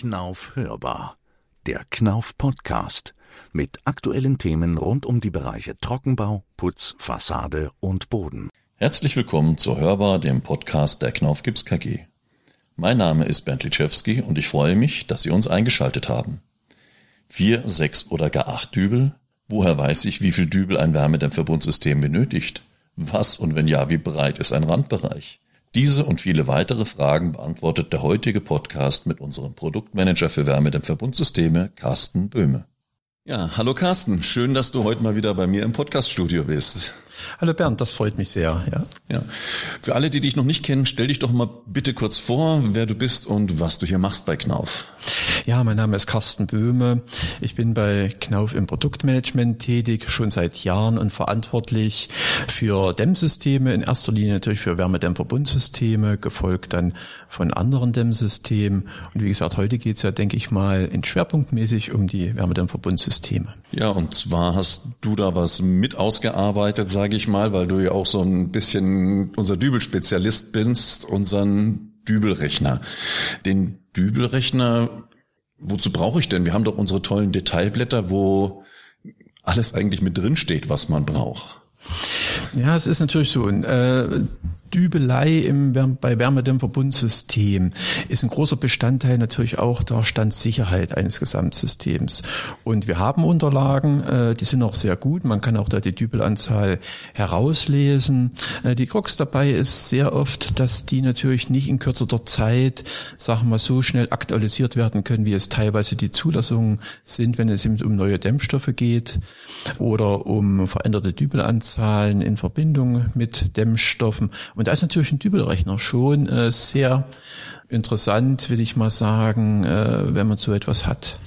Knauf hörbar. Der Knauf Podcast mit aktuellen Themen rund um die Bereiche Trockenbau, Putz, Fassade und Boden. Herzlich willkommen zu Hörbar, dem Podcast der Knauf Gips KG. Mein Name ist Bernd Litschewski und ich freue mich, dass Sie uns eingeschaltet haben. Vier, sechs oder gar acht Dübel? Woher weiß ich, wie viel Dübel ein Wärmedämmverbundsystem benötigt? Was und wenn ja, wie breit ist ein Randbereich? Diese und viele weitere Fragen beantwortet der heutige Podcast mit unserem Produktmanager für Wärmedämmverbundsysteme, Carsten Böhme. Ja, hallo Carsten, schön, dass du heute mal wieder bei mir im Podcaststudio bist. Hallo Bernd, das freut mich sehr. Ja. ja. Für alle, die dich noch nicht kennen, stell dich doch mal bitte kurz vor, wer du bist und was du hier machst bei Knauf. Ja, mein Name ist Carsten Böhme. Ich bin bei Knauf im Produktmanagement tätig, schon seit Jahren und verantwortlich für Dämmsysteme, in erster Linie natürlich für Wärmedämmverbundsysteme, gefolgt dann von anderen Dämmsystemen. Und wie gesagt, heute geht's ja, denke ich mal, in schwerpunktmäßig um die Wärmedämmverbundsysteme. Ja, und zwar hast du da was mit ausgearbeitet, sage ich mal, weil du ja auch so ein bisschen unser Dübelspezialist bist, unseren Dübelrechner. Den Dübelrechner, wozu brauche ich denn? Wir haben doch unsere tollen Detailblätter, wo alles eigentlich mit drin steht, was man braucht. Ja, es ist natürlich so. Äh, Dübelei im, bei Wärmedämmverbundsystem ist ein großer Bestandteil natürlich auch der Standsicherheit eines Gesamtsystems. Und wir haben Unterlagen, äh, die sind auch sehr gut. Man kann auch da die Dübelanzahl herauslesen. Äh, die Krux dabei ist sehr oft, dass die natürlich nicht in kürzerer Zeit, sagen wir so schnell aktualisiert werden können, wie es teilweise die Zulassungen sind, wenn es eben um neue Dämmstoffe geht oder um veränderte Dübelanzahlen in Verbindung mit Dämmstoffen. Da ist natürlich ein Dübelrechner schon äh, sehr interessant, will ich mal sagen, äh, wenn man so etwas hat.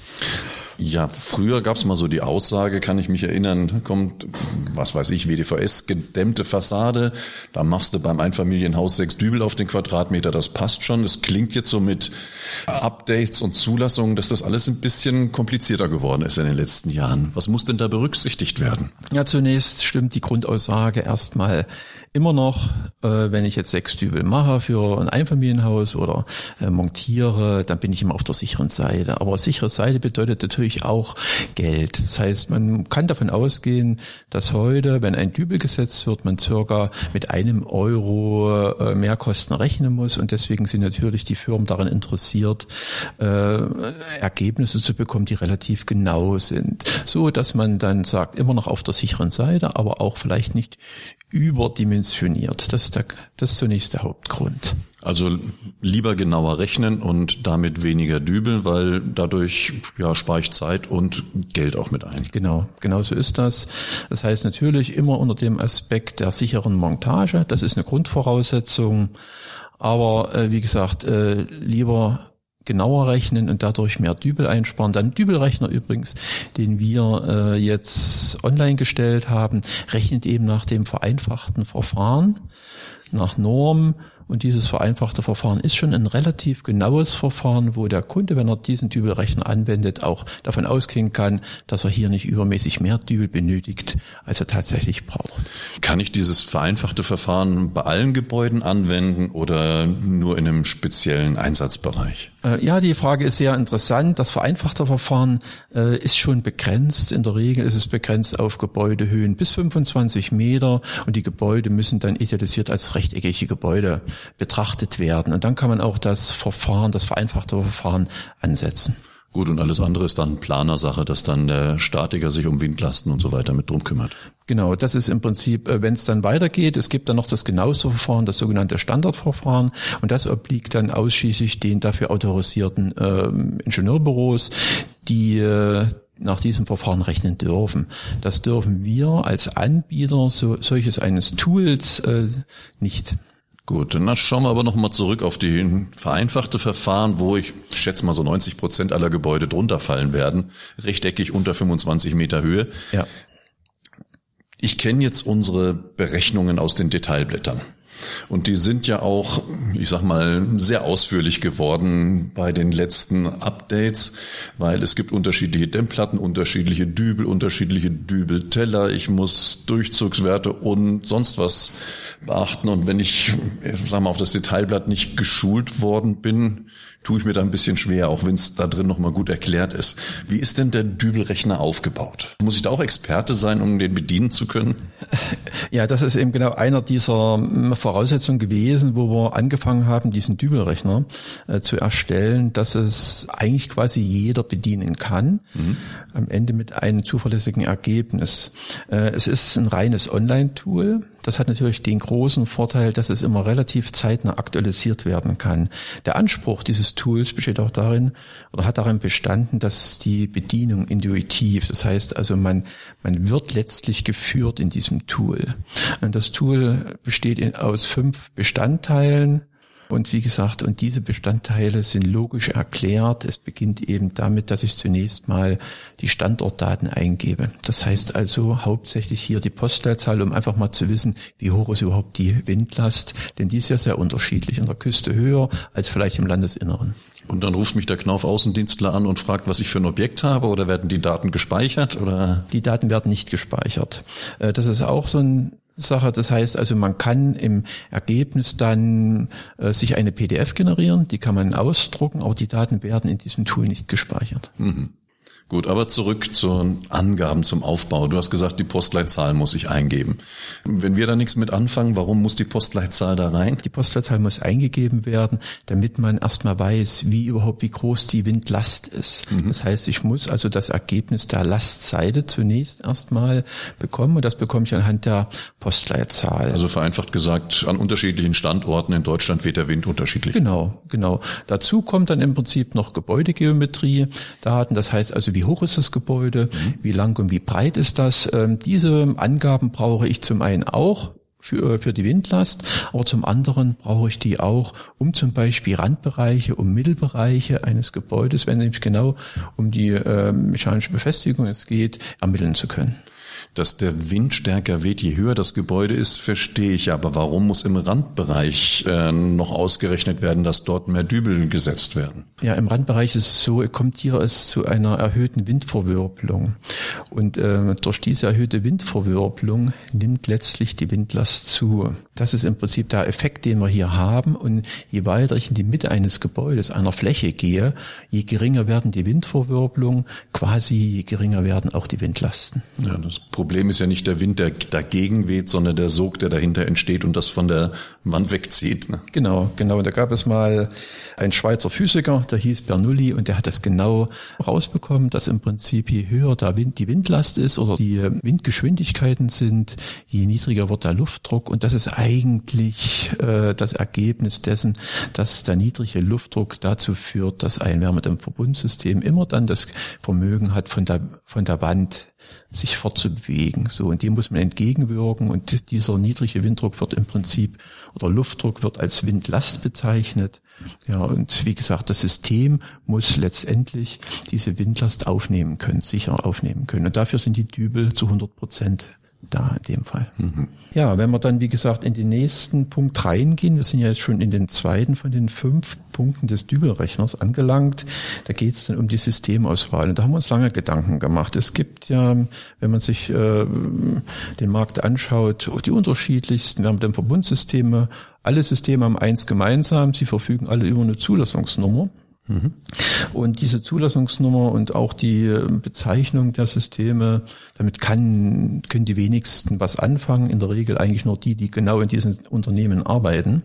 Ja, früher gab's mal so die Aussage, kann ich mich erinnern, kommt, was weiß ich, WDVS, gedämmte Fassade, da machst du beim Einfamilienhaus sechs Dübel auf den Quadratmeter, das passt schon. Es klingt jetzt so mit Updates und Zulassungen, dass das alles ein bisschen komplizierter geworden ist in den letzten Jahren. Was muss denn da berücksichtigt werden? Ja, zunächst stimmt die Grundaussage erstmal immer noch, äh, wenn ich jetzt sechs Dübel mache für ein Einfamilienhaus oder äh, montiere, dann bin ich immer auf der sicheren Seite. Aber sichere Seite bedeutet natürlich auch Geld. Das heißt, man kann davon ausgehen, dass heute, wenn ein Dübel gesetzt wird, man circa mit einem Euro äh, Mehrkosten rechnen muss. Und deswegen sind natürlich die Firmen daran interessiert, äh, Ergebnisse zu bekommen, die relativ genau sind. So, dass man dann sagt, immer noch auf der sicheren Seite, aber auch vielleicht nicht überdimensioniert. Das ist, der, das ist zunächst der Hauptgrund. Also lieber genauer rechnen und damit weniger dübeln, weil dadurch ja spare ich Zeit und Geld auch mit ein. Genau, genau so ist das. Das heißt natürlich immer unter dem Aspekt der sicheren Montage. Das ist eine Grundvoraussetzung. Aber äh, wie gesagt, äh, lieber genauer rechnen und dadurch mehr Dübel einsparen. Dann Dübelrechner übrigens, den wir äh, jetzt online gestellt haben, rechnet eben nach dem vereinfachten Verfahren, nach Norm und dieses vereinfachte Verfahren ist schon ein relativ genaues Verfahren, wo der Kunde, wenn er diesen Dübelrechner anwendet, auch davon ausgehen kann, dass er hier nicht übermäßig mehr Dübel benötigt, als er tatsächlich braucht. Kann ich dieses vereinfachte Verfahren bei allen Gebäuden anwenden oder nur in einem speziellen Einsatzbereich? Äh, ja, die Frage ist sehr interessant. Das vereinfachte Verfahren äh, ist schon begrenzt. In der Regel ist es begrenzt auf Gebäudehöhen bis 25 Meter und die Gebäude müssen dann idealisiert als rechteckige Gebäude betrachtet werden. Und dann kann man auch das Verfahren, das vereinfachte Verfahren ansetzen. Gut, und alles andere ist dann Planersache, dass dann der Statiker sich um Windlasten und so weiter mit drum kümmert. Genau, das ist im Prinzip, äh, wenn es dann weitergeht, es gibt dann noch das genaueste Verfahren, das sogenannte Standardverfahren, und das obliegt dann ausschließlich den dafür autorisierten äh, Ingenieurbüros, die äh, nach diesem Verfahren rechnen dürfen. Das dürfen wir als Anbieter so, solches eines Tools äh, nicht. Gut, dann schauen wir aber nochmal zurück auf die vereinfachte Verfahren, wo ich schätze mal so 90 Prozent aller Gebäude drunter fallen werden, rechteckig unter 25 Meter Höhe. Ja. Ich kenne jetzt unsere Berechnungen aus den Detailblättern. Und die sind ja auch, ich sag mal, sehr ausführlich geworden bei den letzten Updates, weil es gibt unterschiedliche Dämmplatten, unterschiedliche Dübel, unterschiedliche Dübelteller. Ich muss Durchzugswerte und sonst was beachten. Und wenn ich, sag mal, auf das Detailblatt nicht geschult worden bin, tue ich mir da ein bisschen schwer, auch wenn es da drin nochmal gut erklärt ist. Wie ist denn der Dübelrechner aufgebaut? Muss ich da auch Experte sein, um den bedienen zu können? Ja, das ist eben genau einer dieser Voraussetzungen gewesen, wo wir angefangen haben, diesen Dübelrechner äh, zu erstellen, dass es eigentlich quasi jeder bedienen kann, mhm. am Ende mit einem zuverlässigen Ergebnis. Äh, es ist ein reines Online-Tool. Das hat natürlich den großen Vorteil, dass es immer relativ zeitnah aktualisiert werden kann. Der Anspruch dieses Tools besteht auch darin oder hat darin bestanden, dass die Bedienung intuitiv, das heißt also man, man wird letztlich geführt in diesem Tool. Und das Tool besteht in, aus fünf Bestandteilen. Und wie gesagt, und diese Bestandteile sind logisch erklärt. Es beginnt eben damit, dass ich zunächst mal die Standortdaten eingebe. Das heißt also hauptsächlich hier die Postleitzahl, um einfach mal zu wissen, wie hoch ist überhaupt die Windlast, denn die ist ja sehr unterschiedlich. In der Küste höher als vielleicht im Landesinneren. Und dann ruft mich der Knauf Außendienstler an und fragt, was ich für ein Objekt habe oder werden die Daten gespeichert oder? Die Daten werden nicht gespeichert. Äh, das ist auch so ein Sache. Das heißt also, man kann im Ergebnis dann äh, sich eine PDF generieren, die kann man ausdrucken, aber die Daten werden in diesem Tool nicht gespeichert. Mhm. Gut, aber zurück zu Angaben zum Aufbau. Du hast gesagt, die Postleitzahl muss ich eingeben. Wenn wir da nichts mit anfangen, warum muss die Postleitzahl da rein? Die Postleitzahl muss eingegeben werden, damit man erstmal weiß, wie überhaupt, wie groß die Windlast ist. Mhm. Das heißt, ich muss also das Ergebnis der Lastseite zunächst erstmal bekommen und das bekomme ich anhand der Postleitzahl. Also vereinfacht gesagt, an unterschiedlichen Standorten in Deutschland weht der Wind unterschiedlich. Genau, genau. Dazu kommt dann im Prinzip noch Gebäudegeometrie, Daten, das heißt also, wie hoch ist das Gebäude, mhm. wie lang und wie breit ist das. Ähm, diese Angaben brauche ich zum einen auch für, für die Windlast, aber zum anderen brauche ich die auch, um zum Beispiel Randbereiche, um Mittelbereiche eines Gebäudes, wenn nämlich genau um die äh, mechanische Befestigung es geht, ermitteln zu können. Dass der Wind stärker weht, je höher das Gebäude ist, verstehe ich. Aber warum muss im Randbereich äh, noch ausgerechnet werden, dass dort mehr Dübel gesetzt werden? Ja, im Randbereich ist es so, kommt hier es zu einer erhöhten Windverwirbelung. Und äh, durch diese erhöhte Windverwirbelung nimmt letztlich die Windlast zu. Das ist im Prinzip der Effekt, den wir hier haben. Und je weiter ich in die Mitte eines Gebäudes, einer Fläche gehe, je geringer werden die Windverwirbelung, quasi je geringer werden auch die Windlasten. Ja, das Problem ist ja nicht der Wind, der dagegen weht, sondern der Sog, der dahinter entsteht und das von der Wand wegzieht. Ne? Genau, genau. Da gab es mal einen Schweizer Physiker, der hieß Bernoulli und der hat das genau rausbekommen, dass im Prinzip je höher der Wind, die Windlast ist oder die Windgeschwindigkeiten sind, je niedriger wird der Luftdruck und das ist eigentlich äh, das Ergebnis dessen, dass der niedrige Luftdruck dazu führt, dass ein Wärmedämmverbundsystem immer dann das Vermögen hat, von der, von der Wand sich fortzubewegen. So, und dem muss man entgegenwirken und dieser niedrige Winddruck wird im Prinzip oder Luftdruck wird als Windlast bezeichnet. Ja, und wie gesagt, das System muss letztendlich diese Windlast aufnehmen können, sicher aufnehmen können. Und dafür sind die Dübel zu 100 Prozent da in dem Fall. Mhm. Ja, wenn wir dann, wie gesagt, in den nächsten Punkt reingehen, wir sind ja jetzt schon in den zweiten von den fünf Punkten des Dübelrechners angelangt, da geht es dann um die Systemauswahl. Und da haben wir uns lange Gedanken gemacht. Es gibt ja, wenn man sich äh, den Markt anschaut, die unterschiedlichsten, wir haben dann Verbundsysteme, alle Systeme haben eins gemeinsam, sie verfügen alle über eine Zulassungsnummer. Mhm. Und diese Zulassungsnummer und auch die Bezeichnung der Systeme, damit kann, können die wenigsten was anfangen. In der Regel eigentlich nur die, die genau in diesen Unternehmen arbeiten.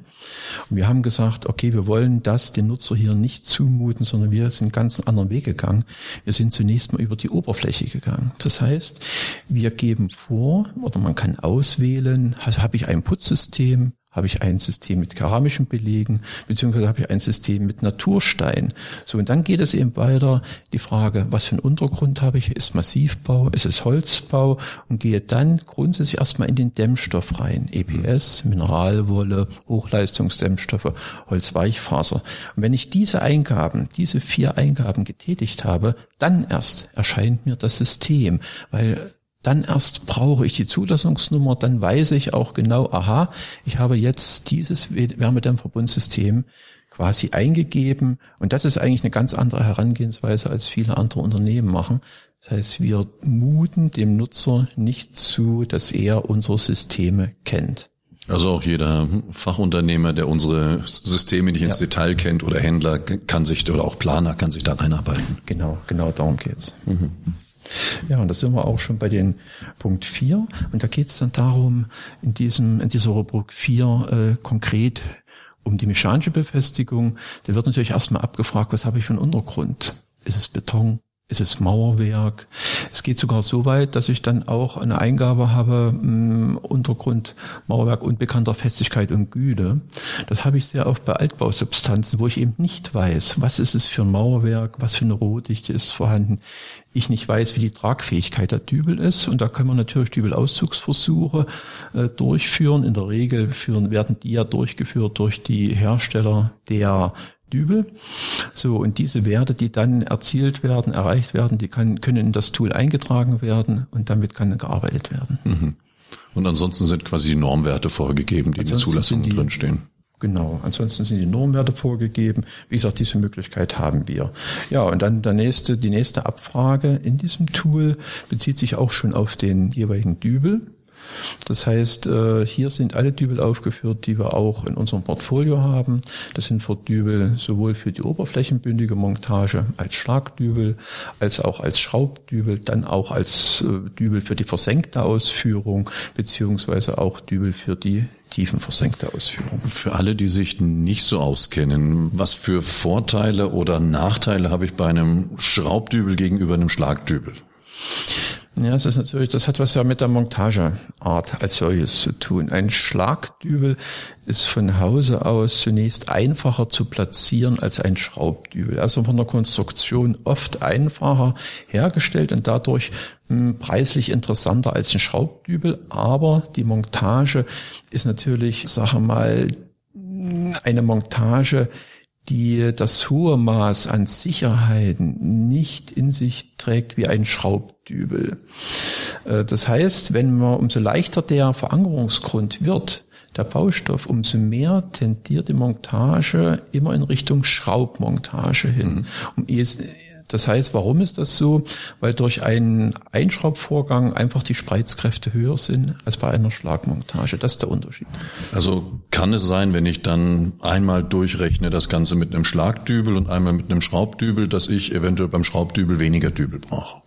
Und wir haben gesagt, okay, wir wollen das den Nutzer hier nicht zumuten, sondern wir sind einen ganz anderen Weg gegangen. Wir sind zunächst mal über die Oberfläche gegangen. Das heißt, wir geben vor, oder man kann auswählen, also habe ich ein Putzsystem, habe ich ein System mit keramischen Belegen, beziehungsweise habe ich ein System mit Naturstein. So, und dann geht es eben weiter, die Frage, was für einen Untergrund habe ich? Ist Massivbau? Ist es Holzbau? Und gehe dann grundsätzlich erstmal in den Dämmstoff rein. EPS, Mineralwolle, Hochleistungsdämmstoffe, Holzweichfaser. Und wenn ich diese Eingaben, diese vier Eingaben getätigt habe, dann erst erscheint mir das System, weil dann erst brauche ich die Zulassungsnummer, dann weiß ich auch genau, aha, ich habe jetzt dieses Wärmedämmverbundsystem quasi eingegeben und das ist eigentlich eine ganz andere Herangehensweise, als viele andere Unternehmen machen. Das heißt, wir muten dem Nutzer nicht zu, dass er unsere Systeme kennt. Also auch jeder Fachunternehmer, der unsere Systeme nicht ins ja. Detail kennt oder Händler kann sich oder auch Planer kann sich da reinarbeiten. Genau, genau darum geht's. Mhm. Ja, und da sind wir auch schon bei den Punkt 4. Und da geht es dann darum, in diesem, in dieser Rubrik 4 äh, konkret um die mechanische Befestigung. Da wird natürlich erstmal abgefragt, was habe ich für einen Untergrund? Ist es Beton? Ist es Mauerwerk. Es geht sogar so weit, dass ich dann auch eine Eingabe habe, mh, mm, Untergrund, Mauerwerk unbekannter Festigkeit und Güte. Das habe ich sehr oft bei Altbausubstanzen, wo ich eben nicht weiß, was ist es für ein Mauerwerk, was für eine Rohdichte ist vorhanden. Ich nicht weiß, wie die Tragfähigkeit der Dübel ist. Und da kann man natürlich Dübelauszugsversuche äh, durchführen. In der Regel führen, werden die ja durchgeführt durch die Hersteller der Dübel. So, und diese Werte, die dann erzielt werden, erreicht werden, die kann, können in das Tool eingetragen werden und damit kann gearbeitet werden. Mhm. Und ansonsten sind quasi die Normwerte vorgegeben, die ansonsten in der Zulassung drinstehen. Genau, ansonsten sind die Normwerte vorgegeben. Wie gesagt, diese Möglichkeit haben wir. Ja, und dann der nächste, die nächste Abfrage in diesem Tool bezieht sich auch schon auf den jeweiligen Dübel. Das heißt, äh, hier sind alle Dübel aufgeführt, die wir auch in unserem Portfolio haben. Das sind für Dübel sowohl für die oberflächenbündige Montage als Schlagdübel, als auch als Schraubdübel, dann auch als äh, Dübel für die versenkte Ausführung, beziehungsweise auch Dübel für die tiefenversenkte Ausführung. Für alle, die sich nicht so auskennen, was für Vorteile oder Nachteile habe ich bei einem Schraubdübel gegenüber einem Schlagdübel? Ja, das ist natürlich, das hat was ja mit der Montageart als solches zu tun. Ein Schlagdübel ist von Hause aus zunächst einfacher zu platzieren als ein Schraubdübel. Also von der Konstruktion oft einfacher hergestellt und dadurch hm, preislich interessanter als ein Schraubdübel. Aber die Montage ist natürlich, sage mal, eine Montage, die das hohe Maß an Sicherheiten nicht in sich trägt wie ein Schraubdübel. Äh, das heißt, wenn man umso leichter der Verankerungsgrund wird, der Baustoff, umso mehr tendiert die Montage immer in Richtung Schraubmontage hin. Mhm. Um das heißt, warum ist das so? Weil durch einen Einschraubvorgang einfach die Spreizkräfte höher sind als bei einer Schlagmontage. Das ist der Unterschied. Also kann es sein, wenn ich dann einmal durchrechne das Ganze mit einem Schlagdübel und einmal mit einem Schraubdübel, dass ich eventuell beim Schraubdübel weniger Dübel brauche?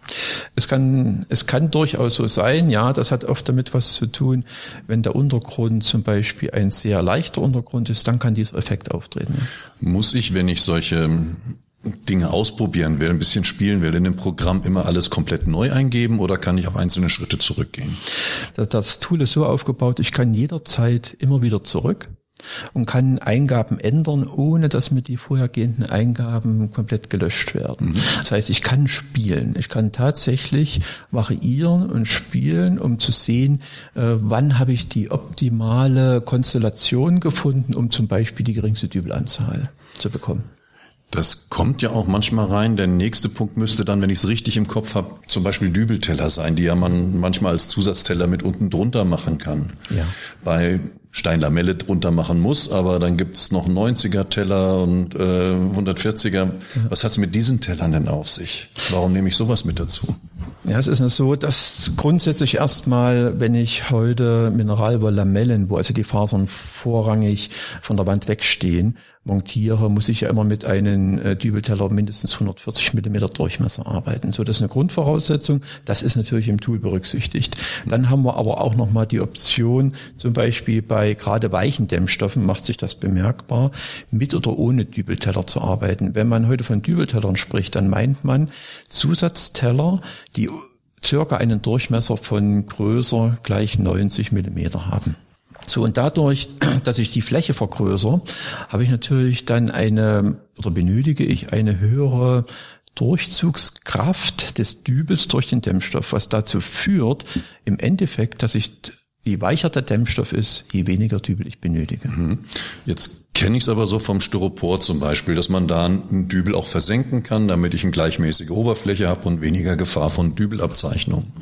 Es kann, es kann durchaus so sein, ja, das hat oft damit was zu tun, wenn der Untergrund zum Beispiel ein sehr leichter Untergrund ist, dann kann dieser Effekt auftreten. Muss ich, wenn ich solche Dinge ausprobieren will, ein bisschen spielen will, in dem Programm immer alles komplett neu eingeben oder kann ich auch einzelne Schritte zurückgehen? Das, das Tool ist so aufgebaut, ich kann jederzeit immer wieder zurück und kann Eingaben ändern, ohne dass mir die vorhergehenden Eingaben komplett gelöscht werden. Mhm. Das heißt, ich kann spielen. Ich kann tatsächlich variieren und spielen, um zu sehen, äh, wann habe ich die optimale Konstellation gefunden, um zum Beispiel die geringste Dübelanzahl zu bekommen. Das kommt ja auch manchmal rein. Der nächste Punkt müsste dann, wenn ich es richtig im Kopf habe, zum Beispiel Dübelteller sein, die ja man manchmal als Zusatzteller mit unten drunter machen kann. Ja. Bei Steinlamelle drunter machen muss, aber dann gibt's noch 90er Teller und äh, 140er. Ja. Was hat's mit diesen Tellern denn auf sich? Warum nehme ich sowas mit dazu? Ja, es ist so, dass grundsätzlich erstmal, wenn ich heute Mineralwolllamellen, wo also die Fasern vorrangig von der Wand wegstehen, montiere, muss ich ja immer mit einem äh, Dübelteller mindestens 140 Millimeter Durchmesser arbeiten. So, das ist eine Grundvoraussetzung. Das ist natürlich im Tool berücksichtigt. Dann haben wir aber auch nochmal die Option, zum Beispiel bei gerade weichen Dämmstoffen macht sich das bemerkbar, mit oder ohne Dübelteller zu arbeiten. Wenn man heute von Dübeltellern spricht, dann meint man Zusatzteller, die circa einen Durchmesser von größer gleich 90 Millimeter haben. So, und dadurch, dass ich die Fläche vergrößere, habe ich natürlich dann eine, oder benötige ich eine höhere Durchzugskraft des Dübels durch den Dämmstoff, was dazu führt, im Endeffekt, dass ich, je weicher der Dämmstoff ist, je weniger Dübel ich benötige. Mhm. Jetzt kenne ich es aber so vom Styropor zum Beispiel, dass man da einen Dübel auch versenken kann, damit ich eine gleichmäßige Oberfläche habe und weniger Gefahr von Dübelabzeichnung.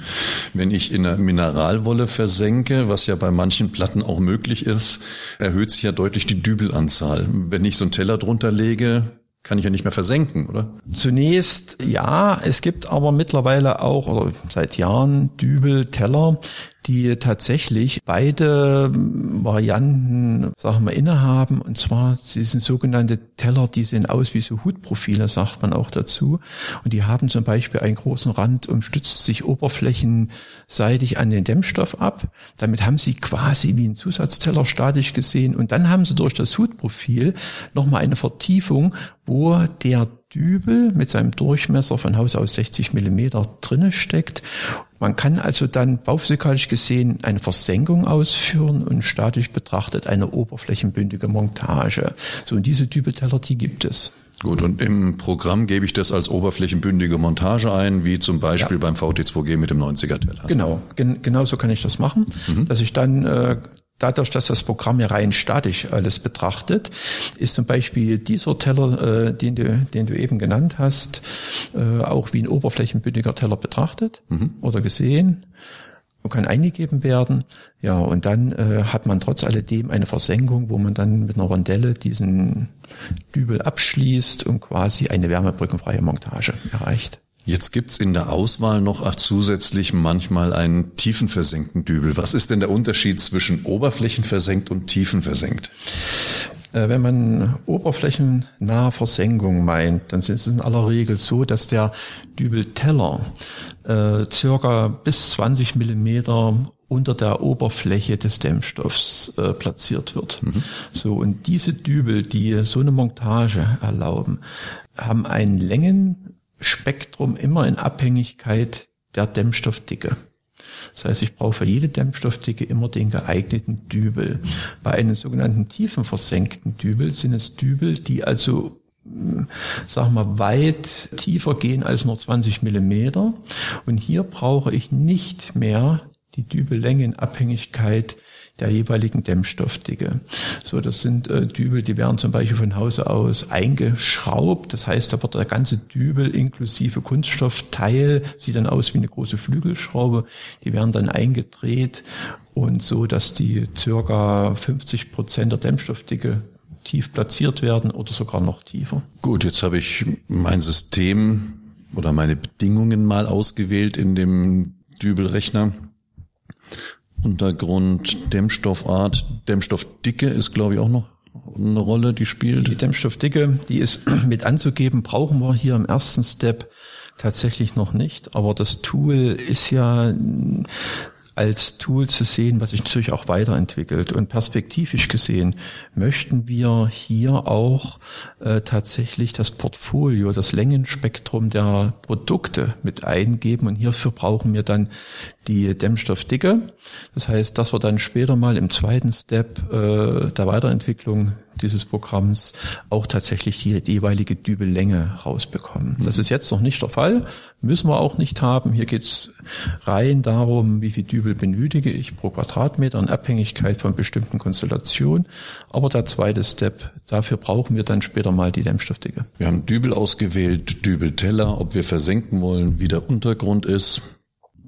Wenn ich in einer Mineralwolle versenke, was ja bei manchen Platten auch möglich ist, erhöht sich ja deutlich die Dübelanzahl. Wenn ich so einen Teller drunter lege, kann ich ja nicht mehr versenken, oder? Zunächst ja, es gibt aber mittlerweile auch oder seit Jahren Dübelteller, die tatsächlich beide Varianten, sagen wir, innehaben. Und zwar, sie sind sogenannte Teller, die sehen aus wie so Hutprofile, sagt man auch dazu. Und die haben zum Beispiel einen großen Rand und stützt sich oberflächenseitig an den Dämmstoff ab. Damit haben sie quasi wie ein Zusatzteller statisch gesehen. Und dann haben sie durch das Hutprofil nochmal eine Vertiefung, wo der Dübel mit seinem Durchmesser von Haus aus 60 Millimeter drinne steckt. Man kann also dann bauphysikalisch gesehen eine Versenkung ausführen und statisch betrachtet eine oberflächenbündige Montage. So, und diese Dübelteller, die gibt es. Gut, und im Programm gebe ich das als oberflächenbündige Montage ein, wie zum Beispiel ja. beim VT2G mit dem 90er-Teller. Genau, gen genau so kann ich das machen, mhm. dass ich dann äh, dadurch, dass das Programm ja rein statisch alles betrachtet, ist zum Beispiel dieser Teller, äh, den, du, den du eben genannt hast, äh, auch wie ein oberflächenbündiger Teller betrachtet mhm. oder gesehen und kann eingegeben werden. Ja, und dann äh, hat man trotz alledem eine Versenkung, wo man dann mit einer Rondelle diesen Dübel abschließt und quasi eine wärmebrückenfreie Montage erreicht. Jetzt gibt's in der Auswahl noch zusätzlich manchmal einen tiefenversenkten Dübel. Was ist denn der Unterschied zwischen oberflächenversenkt und tiefenversenkt? Äh, wenn man oberflächennahe Versenkung meint, dann ist es in aller Regel so, dass der Dübelteller äh, circa bis 20 Millimeter unter der Oberfläche des Dämmstoffs äh, platziert wird. Mhm. So und diese Dübel, die so eine Montage erlauben, haben einen Längen Spektrum immer in Abhängigkeit der Dämmstoffdicke. Das heißt, ich brauche für jede Dämmstoffdicke immer den geeigneten Dübel. Bei einem sogenannten tiefen versenkten Dübel sind es Dübel, die also hm, sag mal, weit tiefer gehen als nur 20 Millimeter. Und hier brauche ich nicht mehr die Dübellänge in Abhängigkeit der jeweiligen Dämmstoffdicke. So, das sind äh, Dübel, die werden zum Beispiel von Hause aus eingeschraubt. Das heißt, da wird der ganze Dübel inklusive Kunststoffteil, sieht dann aus wie eine große Flügelschraube. Die werden dann eingedreht und so, dass die circa 50 Prozent der Dämmstoffdicke tief platziert werden oder sogar noch tiefer. Gut, jetzt habe ich mein System oder meine Bedingungen mal ausgewählt in dem Dübelrechner Untergrund, Dämmstoffart, Dämmstoffdicke ist, glaube ich, auch noch eine Rolle, die spielt. Die Dämmstoffdicke, die ist mit anzugeben, brauchen wir hier im ersten Step tatsächlich noch nicht. Aber das Tool ist ja als Tool zu sehen, was sich natürlich auch weiterentwickelt. Und perspektivisch gesehen möchten wir hier auch äh, tatsächlich das Portfolio, das Längenspektrum der Produkte mit eingeben. Und hierfür brauchen wir dann die Dämmstoffdicke. Das heißt, dass wir dann später mal im zweiten Step äh, der Weiterentwicklung dieses Programms auch tatsächlich die, die jeweilige Dübellänge rausbekommen. Das ist jetzt noch nicht der Fall, müssen wir auch nicht haben. Hier geht's rein darum, wie viel Dübel benötige ich pro Quadratmeter in Abhängigkeit von bestimmten Konstellationen. Aber der zweite Step, dafür brauchen wir dann später mal die Dämmstoffdicke. Wir haben Dübel ausgewählt, Dübelteller, ob wir versenken wollen, wie der Untergrund ist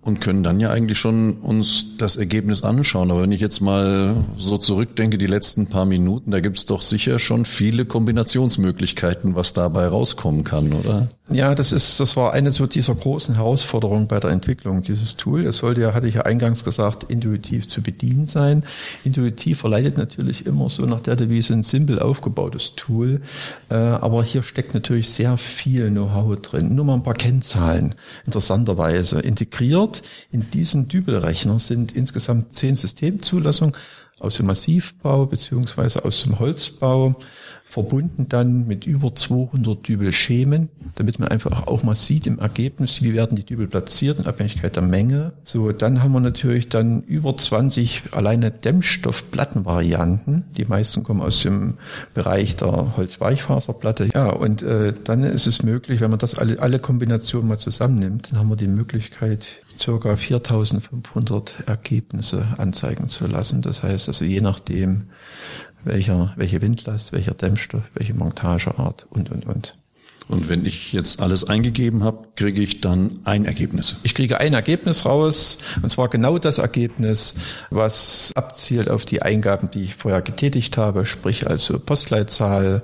und können dann ja eigentlich schon uns das Ergebnis anschauen. Aber wenn ich jetzt mal so zurückdenke, die letzten paar Minuten, da gibt's doch sicher schon viele Kombinationsmöglichkeiten, was dabei rauskommen kann, oder? Ja, das ist, das war eine so dieser großen Herausforderungen bei der Entwicklung dieses Tool. Es sollte ja, hatte ich ja eingangs gesagt, intuitiv zu bedienen sein. Intuitiv verleitet natürlich immer so nach der Devise ein simpel aufgebautes Tool. Äh, aber hier steckt natürlich sehr viel Know-how drin. Nur mal ein paar Kennzahlen. Interessanterweise integriert in diesen Dübelrechner sind insgesamt zehn Systemzulassungen aus dem Massivbau beziehungsweise aus dem Holzbau verbunden dann mit über 200 Dübelschemen, damit man einfach auch mal sieht im Ergebnis, wie werden die Dübel platziert in Abhängigkeit der Menge. So, dann haben wir natürlich dann über 20 alleine Dämmstoffplattenvarianten. Die meisten kommen aus dem Bereich der Holzweichfaserplatte. Ja, und äh, dann ist es möglich, wenn man das alle, alle Kombinationen mal zusammennimmt, dann haben wir die Möglichkeit, circa 4500 Ergebnisse anzeigen zu lassen. Das heißt also je nachdem, welcher, welche Windlast, welcher Dämmstoff, welche Montageart und, und, und. Und wenn ich jetzt alles eingegeben habe, kriege ich dann ein Ergebnis. Ich kriege ein Ergebnis raus, und zwar genau das Ergebnis, was abzielt auf die Eingaben, die ich vorher getätigt habe, sprich also Postleitzahl,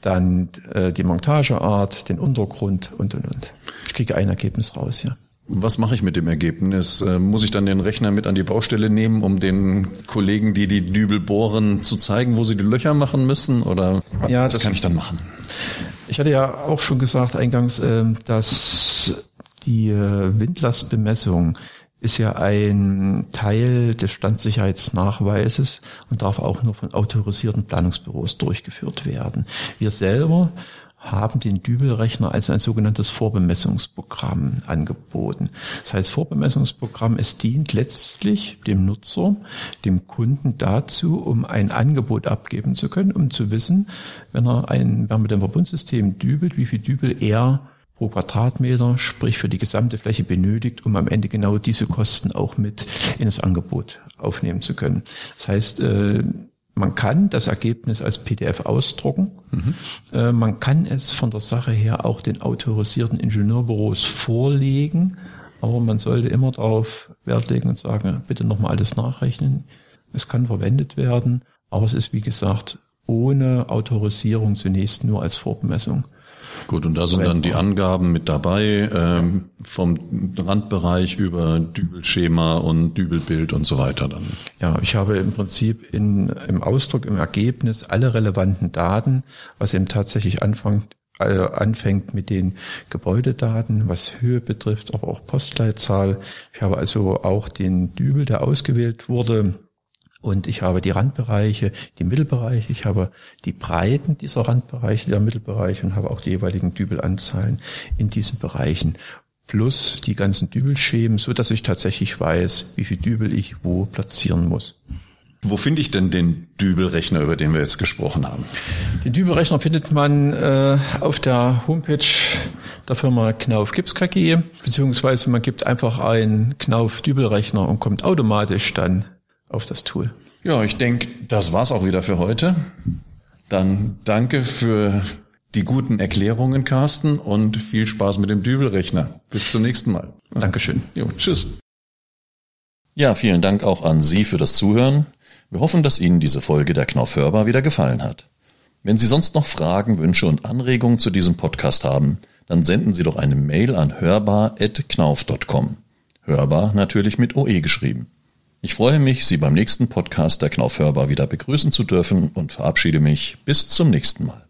dann äh, die Montageart, den Untergrund und und und. Ich kriege ein Ergebnis raus, ja. Was mache ich mit dem Ergebnis? Äh, muss ich dann den Rechner mit an die Baustelle nehmen, um den Kollegen, die die Dübel bohren, zu zeigen, wo sie die Löcher machen müssen? Oder ja, was das kann ich dann machen? Ich hatte ja auch schon gesagt eingangs, ähm, dass die äh, Windlastbemessung ist ja ein Teil des Standsicherheitsnachweises und darf auch nur von autorisierten Planungsbüros durchgeführt werden. Wir selber haben den Dübelrechner als ein sogenanntes Vorbemessungsprogramm angeboten. Das heißt, Vorbemessungsprogramm, es dient letztlich dem Nutzer, dem Kunden dazu, um ein Angebot abgeben zu können, um zu wissen, wenn er ein Wärmedämmverbundsystem dübelt, wie viel Dübel er pro Quadratmeter, sprich für die gesamte Fläche benötigt, um am Ende genau diese Kosten auch mit in das Angebot aufnehmen zu können. Das heißt, äh, man kann das Ergebnis als PDF ausdrucken. Mhm. Äh, man kann es von der Sache her auch den autorisierten Ingenieurbüros vorlegen, aber man sollte immer darauf Wert legen und sagen, bitte nochmal alles nachrechnen. Es kann verwendet werden, aber es ist wie gesagt ohne Autorisierung zunächst nur als Vorbemessung. Gut, und da sind dann die Angaben mit dabei, ähm, vom Randbereich über Dübelschema und Dübelbild und so weiter dann. Ja, ich habe im Prinzip in, im Ausdruck, im Ergebnis alle relevanten Daten, was eben tatsächlich anfängt, äh, anfängt mit den Gebäudedaten, was Höhe betrifft, aber auch Postleitzahl. Ich habe also auch den Dübel, der ausgewählt wurde, und ich habe die Randbereiche, die Mittelbereiche, ich habe die Breiten dieser Randbereiche, der Mittelbereiche und habe auch die jeweiligen Dübelanzahlen in diesen Bereichen. Plus die ganzen Dübelschemen, so dass ich tatsächlich weiß, wie viel Dübel ich wo platzieren muss. Wo finde ich denn den Dübelrechner, über den wir jetzt gesprochen haben? Den Dübelrechner findet man äh, auf der Homepage der Firma Knauf Gips KG, beziehungsweise man gibt einfach einen Knauf Dübelrechner und kommt automatisch dann auf das Tool. Ja, ich denke, das war's auch wieder für heute. Dann danke für die guten Erklärungen, Carsten, und viel Spaß mit dem Dübelrechner. Bis zum nächsten Mal. Dankeschön. Jo, tschüss. Ja, vielen Dank auch an Sie für das Zuhören. Wir hoffen, dass Ihnen diese Folge der Knauf Hörbar wieder gefallen hat. Wenn Sie sonst noch Fragen, Wünsche und Anregungen zu diesem Podcast haben, dann senden Sie doch eine Mail an hörbar.knauf.com. Hörbar natürlich mit OE geschrieben. Ich freue mich, Sie beim nächsten Podcast der Knauf Hörbar wieder begrüßen zu dürfen und verabschiede mich bis zum nächsten Mal.